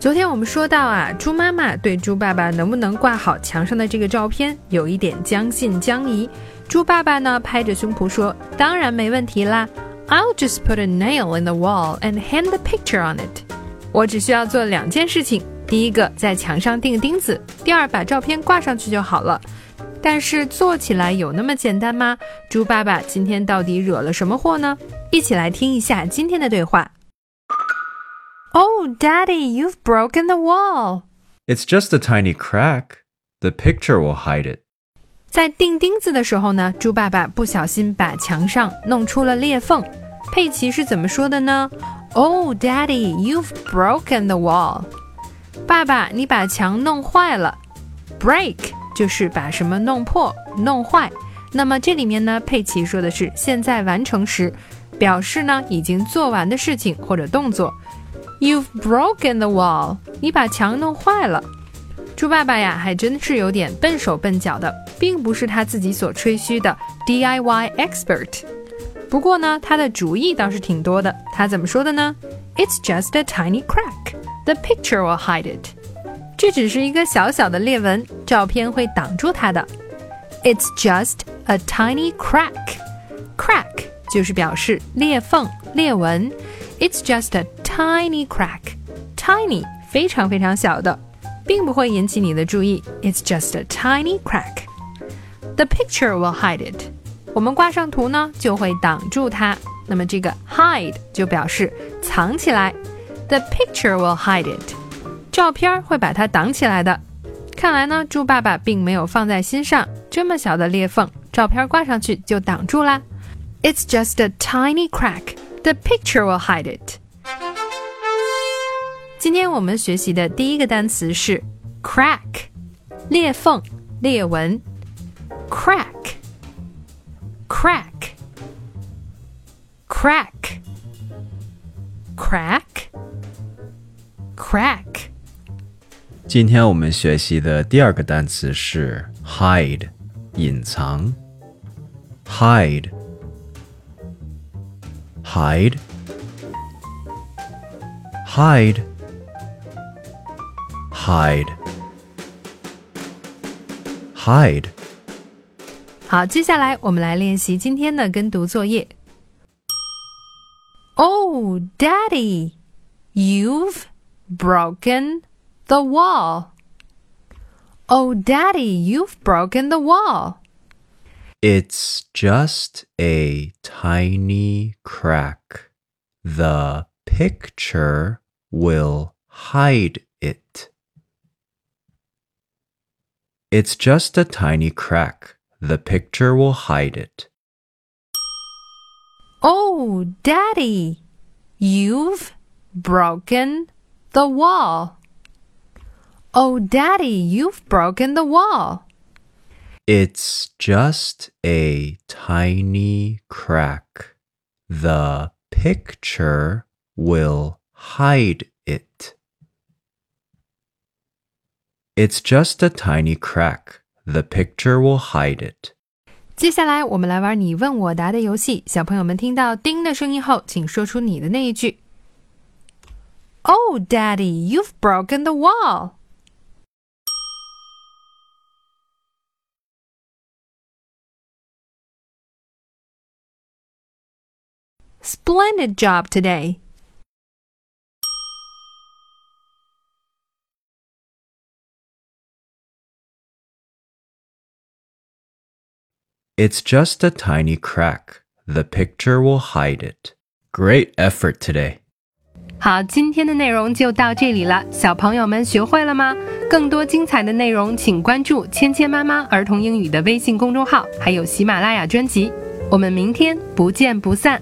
昨天我们说到啊，猪妈妈对猪爸爸能不能挂好墙上的这个照片有一点将信将疑。猪爸爸呢拍着胸脯说：“当然没问题啦，I'll just put a nail in the wall and hang the picture on it。我只需要做两件事情，第一个在墙上钉钉子，第二把照片挂上去就好了。但是做起来有那么简单吗？猪爸爸今天到底惹了什么祸呢？一起来听一下今天的对话。” Oh, Daddy, you've broken the wall. It's just a tiny crack. The picture will hide it. 在钉钉子的时候呢，猪爸爸不小心把墙上弄出了裂缝。佩奇是怎么说的呢？Oh, Daddy, you've broken the wall. 爸爸，你把墙弄坏了。Break 就是把什么弄破、弄坏。那么这里面呢，佩奇说的是现在完成时，表示呢已经做完的事情或者动作。 You've broken the wall. 你把墙弄坏了。猪爸爸呀，还真是有点笨手笨脚的，并不是他自己所吹嘘的 DIY expert。不过呢，他的主意倒是挺多的。他怎么说的呢？It's just a tiny crack. The picture will hide it. 这只是一个小小的裂纹，照片会挡住它的。It's just a tiny crack. Crack 就是表示裂缝、裂纹。It's just a tiny crack. Tiny 非常非常小的，并不会引起你的注意。It's just a tiny crack. The picture will hide it. 我们挂上图呢，就会挡住它。那么这个 hide 就表示藏起来。The picture will hide it. 照片会把它挡起来的。看来呢，猪爸爸并没有放在心上，这么小的裂缝，照片挂上去就挡住啦。It's just a tiny crack. The picture will hide it. 今天我们学习的第一个单词是 crack，裂缝、裂纹。crack, crack, crack, crack, crack. 今天我们学习的第二个单词是 hide，隐藏。hide, hide, hide, hide, hide. 好，接下来我们来练习今天的跟读作业。Oh, Daddy, you've broken the wall. Oh, Daddy, you've broken the wall. It's just a tiny crack. The picture will hide it. It's just a tiny crack. The picture will hide it. Oh, Daddy, you've broken the wall. Oh, Daddy, you've broken the wall. It's just a tiny crack. The picture will hide it. It's just a tiny crack. The picture will hide it. 接下来我们来玩你问我答的游戏。小朋友们听到“叮”的声音后，请说出你的那一句。Oh, Daddy, you've broken the wall. Splendid job today. It's just a tiny crack. The picture will hide it. Great effort today. 好，今天的内容就到这里了，小朋友们学会了吗？更多精彩的内容，请关注“芊芊妈妈儿童英语”的微信公众号，还有喜马拉雅专辑。我们明天不见不散。